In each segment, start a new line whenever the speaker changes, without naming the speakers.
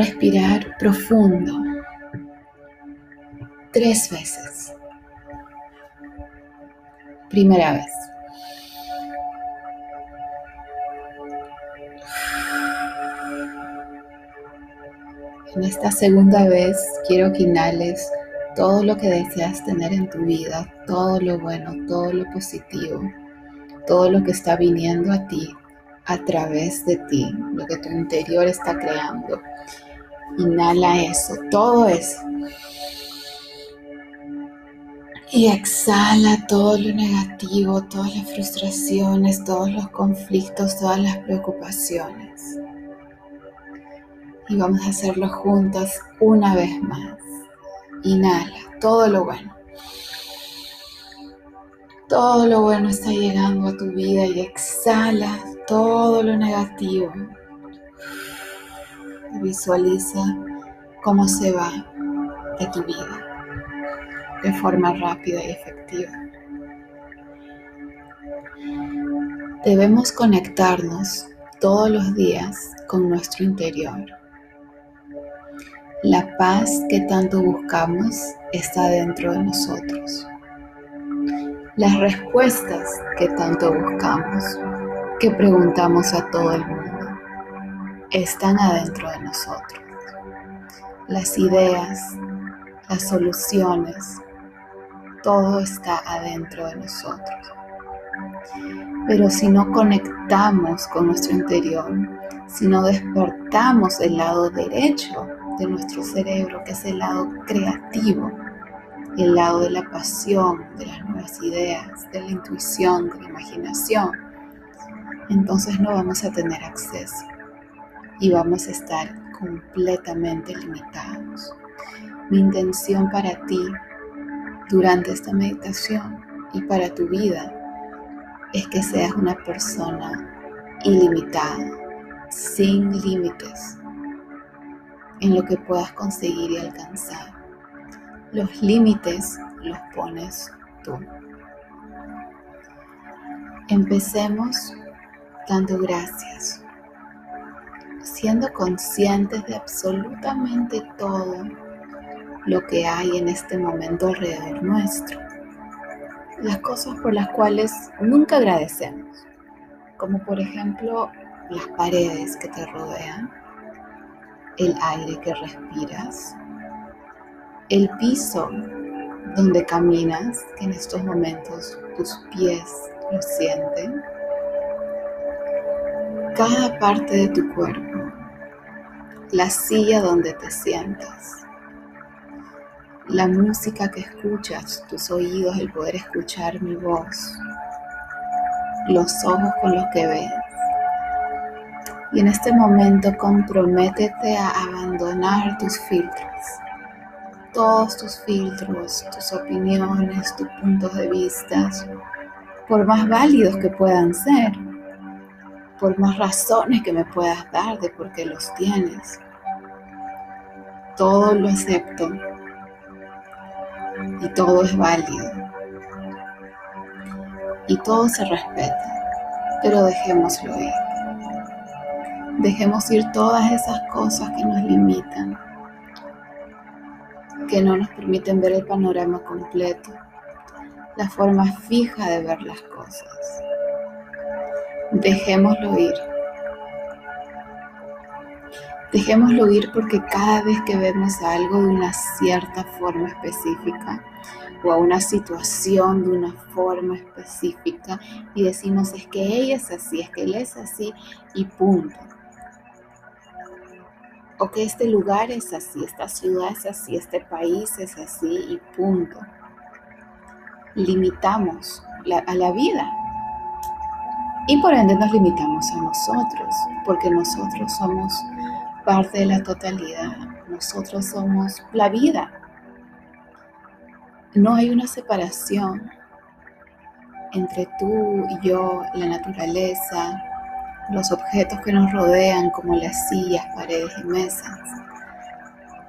respirar profundo tres veces. Primera vez. En esta segunda vez quiero que inhales todo lo que deseas tener en tu vida, todo lo bueno, todo lo positivo, todo lo que está viniendo a ti a través de ti, lo que tu interior está creando. Inhala eso, todo eso. Y exhala todo lo negativo, todas las frustraciones, todos los conflictos, todas las preocupaciones. Y vamos a hacerlo juntos una vez más. Inhala todo lo bueno. Todo lo bueno está llegando a tu vida y exhala todo lo negativo. Visualiza cómo se va de tu vida de forma rápida y efectiva. Debemos conectarnos todos los días con nuestro interior. La paz que tanto buscamos está dentro de nosotros. Las respuestas que tanto buscamos, que preguntamos a todo el mundo, están adentro de nosotros. Las ideas, las soluciones, todo está adentro de nosotros. Pero si no conectamos con nuestro interior, si no despertamos el lado derecho de nuestro cerebro, que es el lado creativo, el lado de la pasión, de las nuevas ideas, de la intuición, de la imaginación, entonces no vamos a tener acceso y vamos a estar completamente limitados. Mi intención para ti durante esta meditación y para tu vida es que seas una persona ilimitada, sin límites en lo que puedas conseguir y alcanzar. Los límites los pones tú. Empecemos dando gracias, siendo conscientes de absolutamente todo lo que hay en este momento alrededor nuestro. Las cosas por las cuales nunca agradecemos, como por ejemplo las paredes que te rodean, el aire que respiras, el piso donde caminas, que en estos momentos tus pies lo sienten, cada parte de tu cuerpo, la silla donde te sientas, la música que escuchas, tus oídos, el poder escuchar mi voz, los ojos con los que ves. Y en este momento comprométete a abandonar tus filtros, todos tus filtros, tus opiniones, tus puntos de vista, por más válidos que puedan ser, por más razones que me puedas dar de por qué los tienes. Todo lo acepto y todo es válido y todo se respeta, pero dejémoslo ir. Dejemos ir todas esas cosas que nos limitan, que no nos permiten ver el panorama completo, la forma fija de ver las cosas. Dejémoslo ir. Dejémoslo ir porque cada vez que vemos algo de una cierta forma específica o a una situación de una forma específica y decimos es que ella es así, es que él es así y punto. O que este lugar es así, esta ciudad es así, este país es así y punto. Limitamos a la vida y por ende nos limitamos a nosotros, porque nosotros somos parte de la totalidad. Nosotros somos la vida. No hay una separación entre tú y yo, la naturaleza, los objetos que nos rodean como las sillas, paredes y mesas.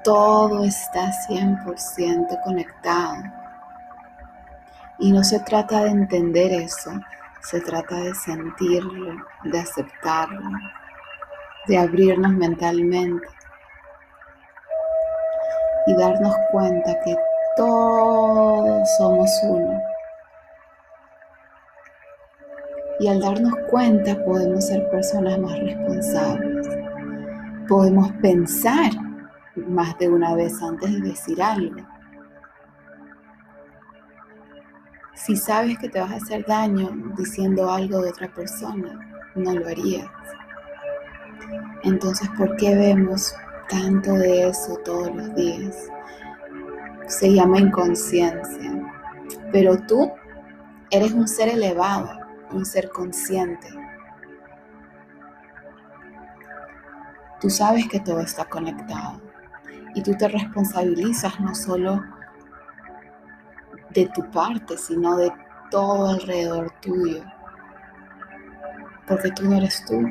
Todo está 100% conectado. Y no se trata de entender eso, se trata de sentirlo, de aceptarlo, de abrirnos mentalmente y darnos cuenta que todos somos uno. Y al darnos cuenta podemos ser personas más responsables. Podemos pensar más de una vez antes de decir algo. Si sabes que te vas a hacer daño diciendo algo de otra persona, no lo harías. Entonces, ¿por qué vemos tanto de eso todos los días? Se llama inconsciencia. Pero tú eres un ser elevado, un ser consciente. Tú sabes que todo está conectado y tú te responsabilizas no solo de tu parte, sino de todo alrededor tuyo. Porque tú no eres tú,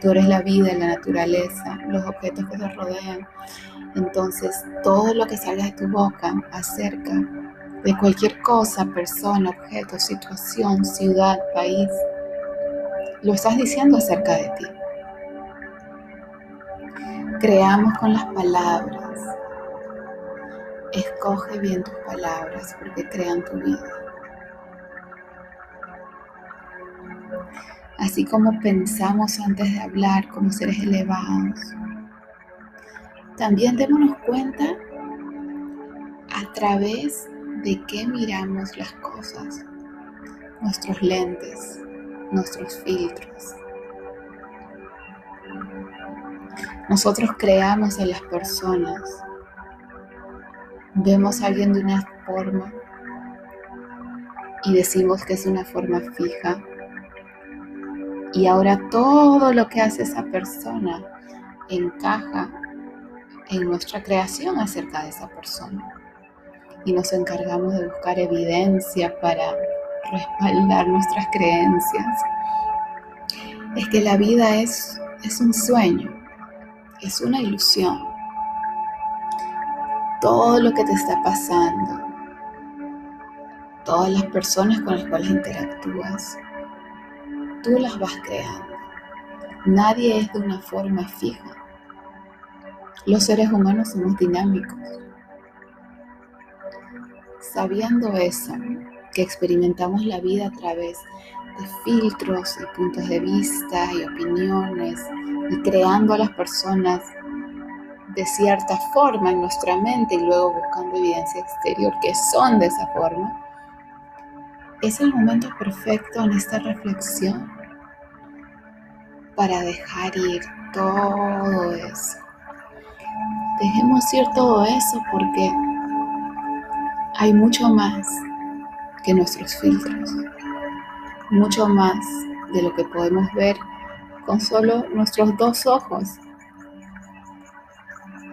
tú eres la vida, la naturaleza, los objetos que te rodean. Entonces, todo lo que salga de tu boca acerca de cualquier cosa, persona, objeto, situación, ciudad, país, lo estás diciendo acerca de ti. Creamos con las palabras, Escoge bien tus palabras porque crean tu vida. Así como pensamos antes de hablar como seres elevados, también démonos cuenta a través de qué miramos las cosas, nuestros lentes, nuestros filtros. Nosotros creamos a las personas vemos a alguien de una forma y decimos que es una forma fija. Y ahora todo lo que hace esa persona encaja en nuestra creación acerca de esa persona. Y nos encargamos de buscar evidencia para respaldar nuestras creencias. Es que la vida es, es un sueño, es una ilusión todo lo que te está pasando, todas las personas con las cuales interactúas, tú las vas creando. Nadie es de una forma fija. Los seres humanos somos dinámicos. Sabiendo eso, que experimentamos la vida a través de filtros y puntos de vista y opiniones y creando a las personas de cierta forma en nuestra mente y luego buscando evidencia exterior que son de esa forma, es el momento perfecto en esta reflexión para dejar ir todo eso. Dejemos ir todo eso porque hay mucho más que nuestros filtros, mucho más de lo que podemos ver con solo nuestros dos ojos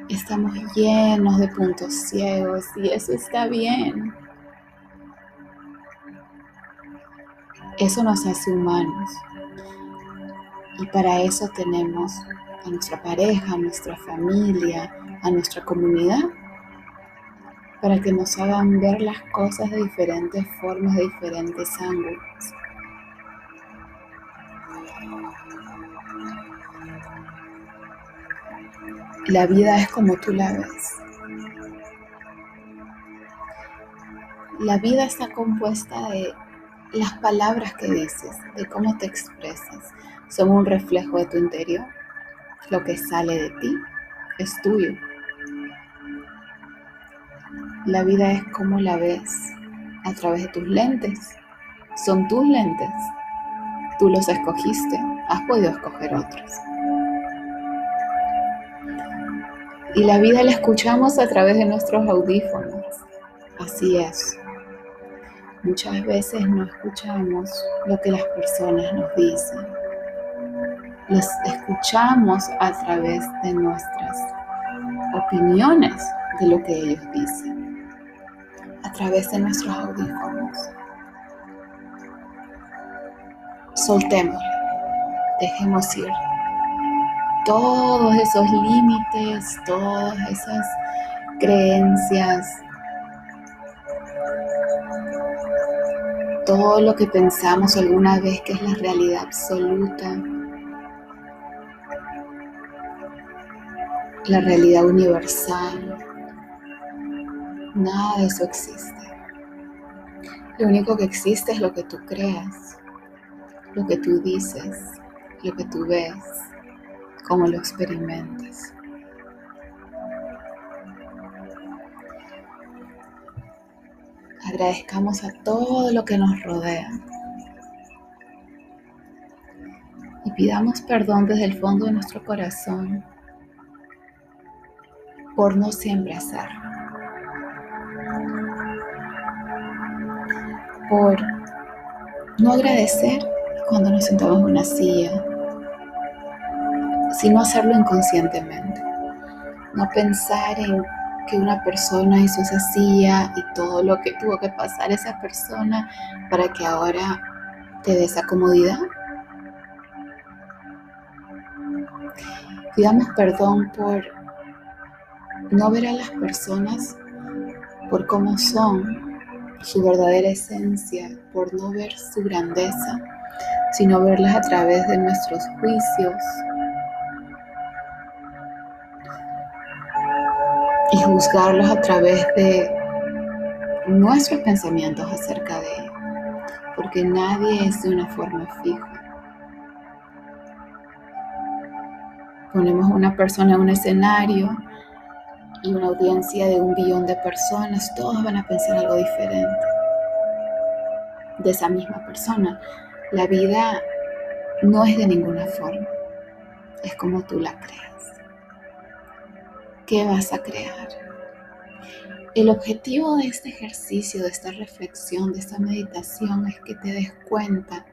estamos llenos de puntos ciegos y eso está bien. Eso nos hace humanos. Y para eso tenemos a nuestra pareja, a nuestra familia, a nuestra comunidad, para que nos hagan ver las cosas de diferentes formas, de diferentes ángulos. La vida es como tú la ves. La vida está compuesta de las palabras que dices, de cómo te expresas. Son un reflejo de tu interior. Lo que sale de ti es tuyo. La vida es como la ves a través de tus lentes. Son tus lentes. Tú los escogiste. Has podido escoger otros. Y la vida la escuchamos a través de nuestros audífonos. Así es. Muchas veces no escuchamos lo que las personas nos dicen. Los escuchamos a través de nuestras opiniones de lo que ellos dicen. A través de nuestros audífonos. Soltémosle. Dejemos ir todos esos límites, todas esas creencias, todo lo que pensamos alguna vez que es la realidad absoluta, la realidad universal, Nada de eso existe. Lo único que existe es lo que tú creas, lo que tú dices, lo que tú ves, cómo lo experimentas. Agradezcamos a todo lo que nos rodea y pidamos perdón desde el fondo de nuestro corazón por no siempre hacerlo. Por no agradecer cuando nos sentamos en una silla, sino hacerlo inconscientemente. No pensar en que una persona hizo esa silla y todo lo que tuvo que pasar esa persona para que ahora te dé esa comodidad. Pidamos perdón por no ver a las personas por cómo son, su verdadera esencia, por no ver su grandeza, sino verlas a través de nuestros juicios y juzgarlos a través de nuestros pensamientos acerca de ellos, porque nadie es de una forma fija. Ponemos una persona en un escenario y una audiencia de un billón de personas, todos van a pensar algo diferente de esa misma persona. La vida no es de ninguna forma, es como tú la creas. ¿Qué vas a crear? El objetivo de este ejercicio, de esta reflexión, de esta meditación es que te des cuenta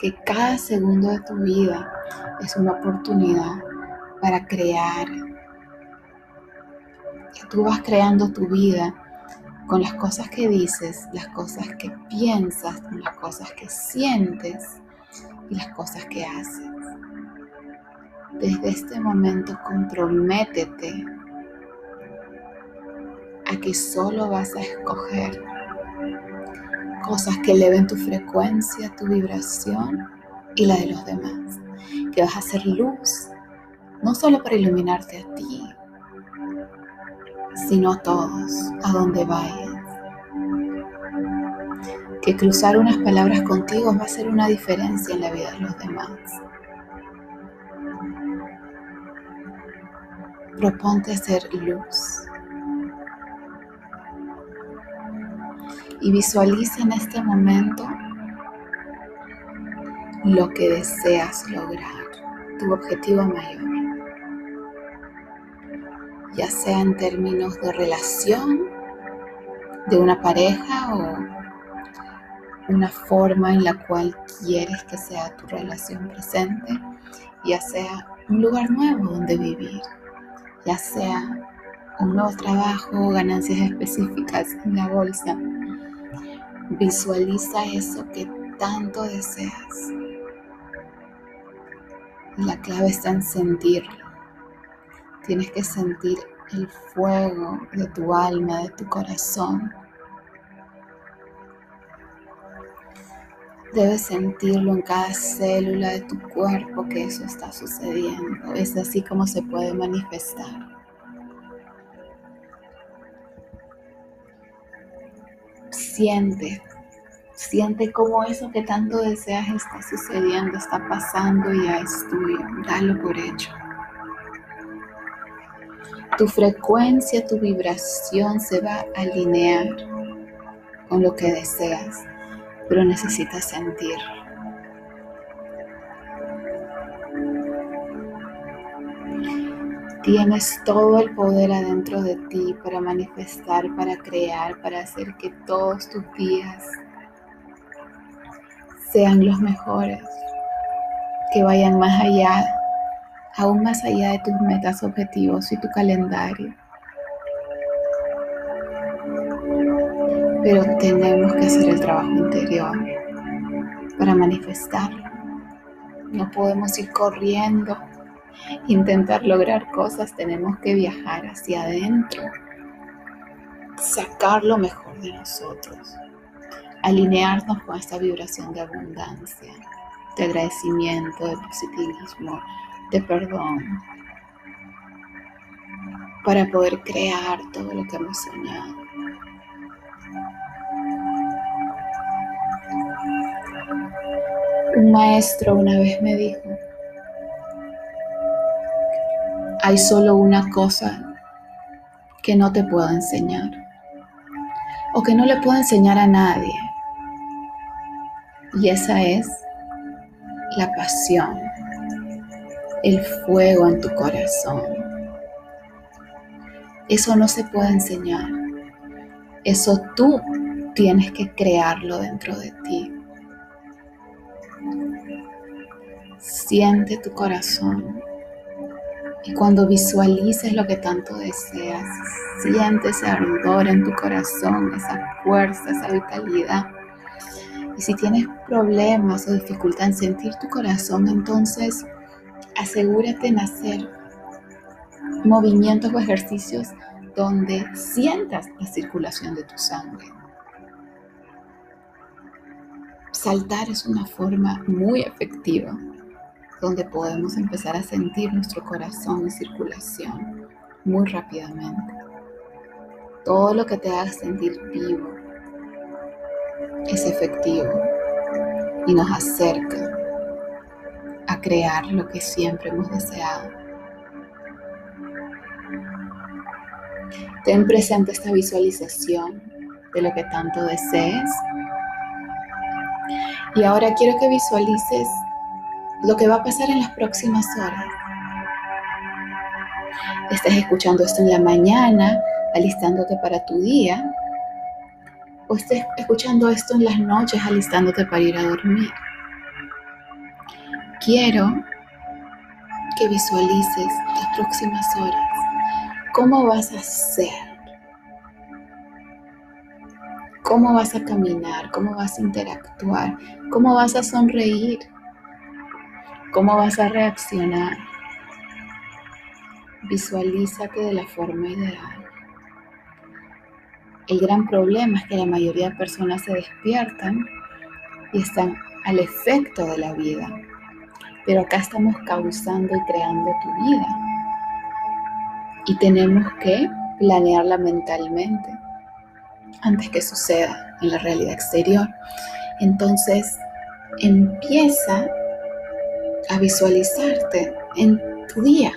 que cada segundo de tu vida es una oportunidad para crear que tú vas creando tu vida con las cosas que dices, las cosas que piensas, las cosas que sientes y las cosas que haces. Desde este momento comprométete a que solo vas a escoger cosas que eleven tu frecuencia, tu vibración y la de los demás. Que vas a hacer luz, no solo para iluminarte a ti, sino a todos, a donde vayas. Que cruzar unas palabras contigo va a hacer una diferencia en la vida de los demás. Proponte ser luz. Y visualiza en este momento lo que deseas lograr, tu objetivo mayor ya sea en términos de relación de una pareja o una forma en la cual quieres que sea tu relación presente, ya sea un lugar nuevo donde vivir, ya sea un nuevo trabajo ganancias específicas en la bolsa. Visualiza eso que tanto deseas. La clave está en sentirlo. Tienes que sentir el fuego de tu alma, de tu corazón. Debes sentirlo en cada célula de tu cuerpo que eso está sucediendo. Es así como se puede manifestar. Siente, siente cómo eso que tanto deseas está sucediendo, está pasando y ya es tuyo. Dalo por hecho tu frecuencia, tu vibración se va a alinear con lo que deseas, pero necesitas sentir. Tienes todo el poder adentro de ti para manifestar, para crear, para hacer que todos tus días sean los mejores, que vayan más allá aún más allá de tus metas, objetivos y tu calendario. Pero tenemos que hacer el trabajo interior para manifestarlo. No podemos ir corriendo, intentar lograr cosas, tenemos que viajar hacia adentro, sacar lo mejor de nosotros, alinearnos con esta vibración de abundancia, de agradecimiento, de positivismo, de perdón, para poder crear todo lo que hemos soñado. Un maestro una vez me dijo, hay solo una cosa que no te puedo enseñar o que no le puedo enseñar a nadie. Y esa es la pasión, el fuego en tu corazón. Eso no se puede enseñar. Eso tú tienes que crearlo dentro de ti. Siente tu corazón y cuando visualices lo que tanto deseas, siente ese ardor en tu corazón, esa fuerza, esa vitalidad. Y si tienes problemas o dificultad en sentir tu corazón, entonces asegúrate en hacer movimientos o ejercicios donde sientas la circulación de tu sangre. Saltar es una forma muy efectiva donde podemos empezar a sentir nuestro corazón en circulación muy rápidamente. Todo lo que te haga sentir vivo es efectivo y nos acerca a crear lo que siempre hemos deseado. Ten presente esta visualización de lo que tanto desees. Y ahora quiero que visualices lo que va a pasar en las próximas horas. Estás escuchando esto en la mañana, alistándote para tu día, o estés escuchando esto en las noches, alistándote para ir a dormir. Quiero que visualices las próximas horas. ¿Cómo vas a ser? ¿Cómo vas a caminar? ¿Cómo vas a interactuar? ¿Cómo vas a sonreír? ¿Cómo vas a reaccionar? Visualízate de la forma ideal. El gran problema es que la mayoría de personas se despiertan y están al efecto de la vida. Pero acá estamos causando y creando tu vida. Y tenemos que planearla mentalmente antes que suceda en la realidad exterior. Entonces, empieza a visualizarte en tu día.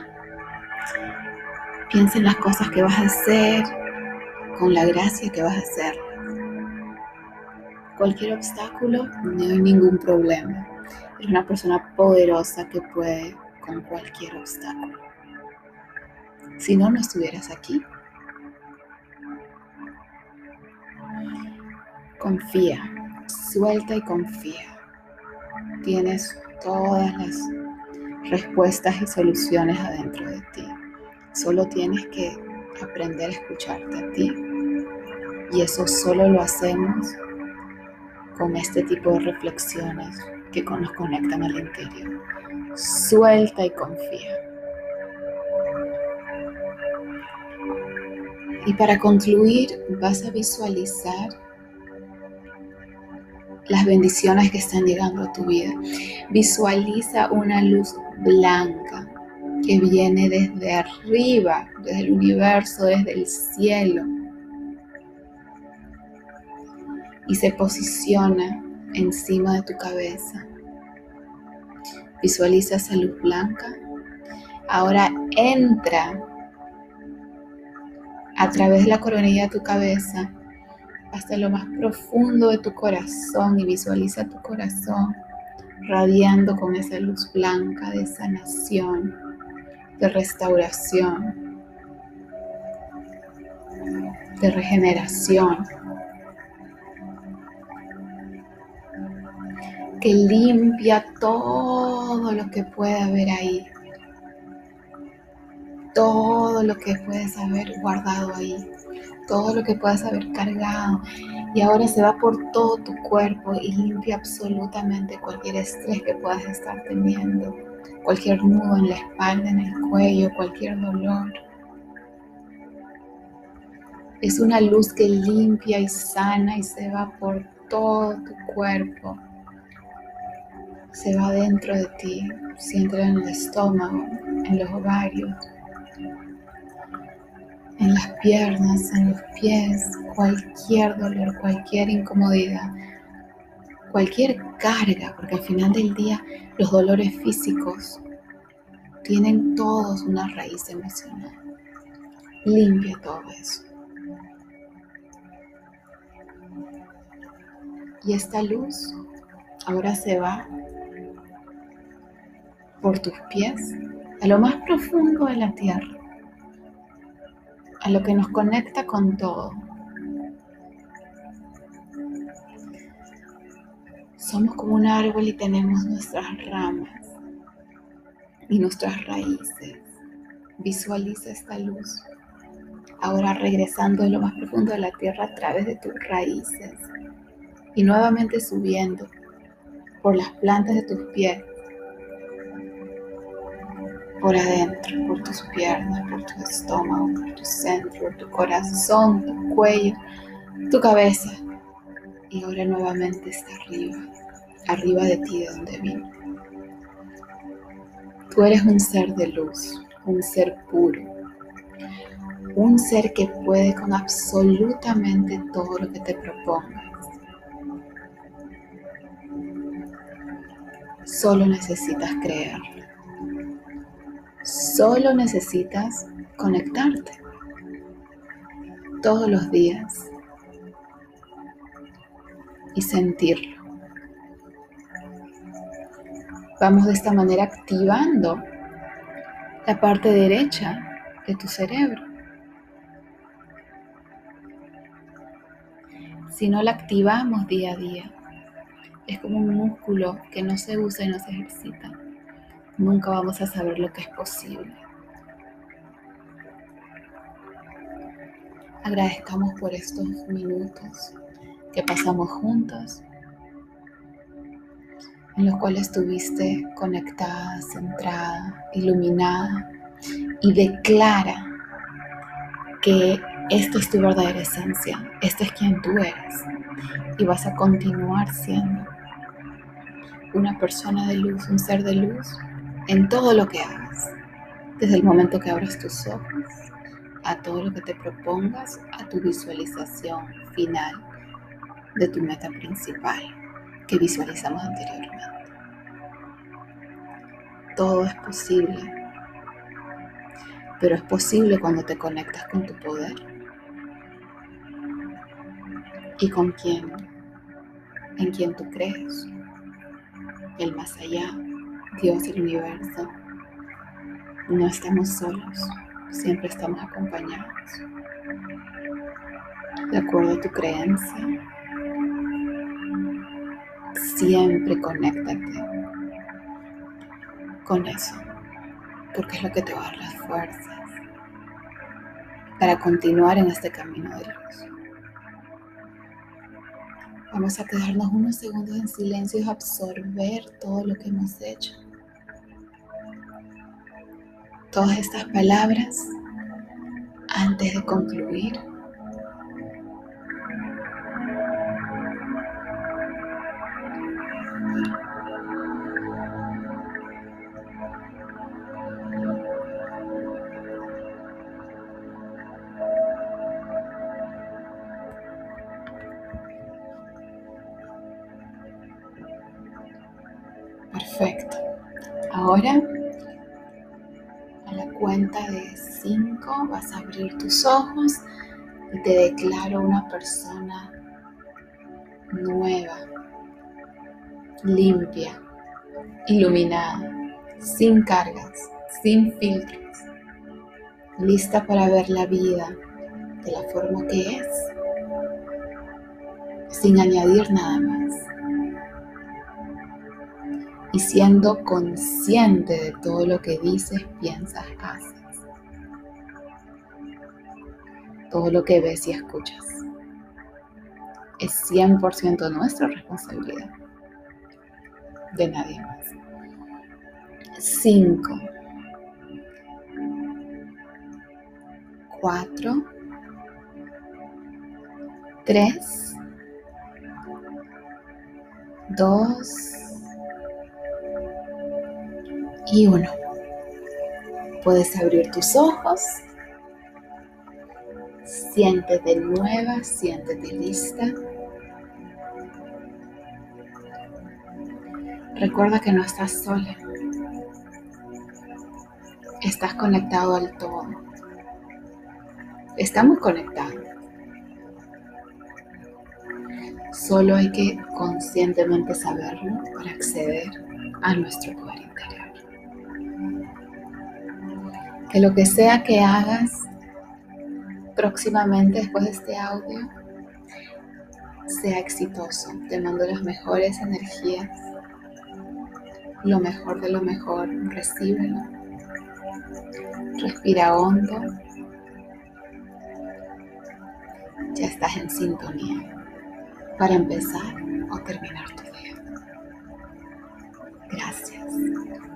Piensa en las cosas que vas a hacer, con la gracia que vas a hacer. Cualquier obstáculo, no hay ningún problema. Eres una persona poderosa que puede con cualquier obstáculo. Si no, no estuvieras aquí. Confía, suelta y confía. Tienes todas las respuestas y soluciones adentro de ti. Solo tienes que aprender a escucharte a ti. Y eso solo lo hacemos con este tipo de reflexiones que nos conectan al interior. Suelta y confía. Y para concluir, vas a visualizar las bendiciones que están llegando a tu vida. Visualiza una luz blanca que viene desde arriba, desde el universo, desde el cielo. Y se posiciona encima de tu cabeza. Visualiza esa luz blanca. Ahora entra a través de la coronilla de tu cabeza hasta lo más profundo de tu corazón y visualiza tu corazón radiando con esa luz blanca de sanación, de restauración, de regeneración, que limpia todo lo que puede haber ahí, todo lo que puedes haber guardado ahí todo lo que puedas haber cargado y ahora se va por todo tu cuerpo y limpia absolutamente cualquier estrés que puedas estar teniendo, cualquier nudo en la espalda, en el cuello, cualquier dolor. Es una luz que limpia y sana y se va por todo tu cuerpo. Se va dentro de ti, siéntelo en el estómago, en los ovarios, en las piernas, en los pies, cualquier dolor, cualquier incomodidad, cualquier carga, porque al final del día los dolores físicos tienen todos una raíz emocional. Limpia todo eso. Y esta luz ahora se va por tus pies a lo más profundo de la tierra, a lo que nos conecta con todo. Somos como un árbol y tenemos nuestras ramas y nuestras raíces. Visualiza esta luz. Ahora regresando de lo más profundo de la tierra a través de tus raíces y nuevamente subiendo por las plantas de tus pies, por adentro, por tus piernas, por tu estómago, por tu centro, tu corazón, tu cuello, tu cabeza. Y ahora nuevamente está arriba, arriba de ti de donde vino. Tú eres un ser de luz, un ser puro, un ser que puede con absolutamente todo lo que te propongas. Solo necesitas creer. Solo necesitas conectarte todos los días y sentirlo. Vamos de esta manera activando la parte derecha de tu cerebro. Si no la activamos día a día, es como un músculo que no se usa y no se ejercita. Nunca vamos a saber lo que es posible. Agradezcamos por estos minutos que pasamos juntos en los cuales estuviste conectada, centrada, iluminada y declara que esta es tu verdadera esencia, esta es quien tú eres y vas a continuar siendo una persona de luz, un ser de luz en todo lo que hagas, desde el momento que abras tus ojos a todo lo que te propongas, a tu visualización final de tu meta principal que visualizamos anteriormente. Todo es posible, pero es posible cuando te conectas con tu poder y con quien, en quien tú crees, el más allá, Dios, el universo. No estamos solos, siempre estamos acompañados. De acuerdo a tu creencia, siempre conéctate con eso, porque es lo que te va a dar las fuerzas para continuar en este camino de luz. Vamos a quedarnos unos segundos en silencio y absorber todo lo que hemos hecho. Todas estas palabras antes de concluir. 5 vas a abrir tus ojos y te declaro una persona nueva, limpia, iluminada, sin cargas, sin filtros, lista para ver la vida de la forma que es, sin añadir nada más y siendo consciente de todo lo que dices, piensas, haces. Todo lo que ves y escuchas. Es 100% nuestra responsabilidad. De nadie más. 5. 4. 3. 2 y uno. Puedes abrir tus ojos. Siéntete nueva, siéntete lista. Recuerda que no estás sola. Estás conectado al todo. Estamos conectados. Solo hay que conscientemente saberlo para acceder a nuestro poder interior. Que lo que sea que hagas próximamente después de este audio sea exitoso. Te mando las mejores energías, lo mejor de lo mejor, recíbelo. Respira hondo. Ya estás en sintonía para empezar o terminar tu día. Gracias.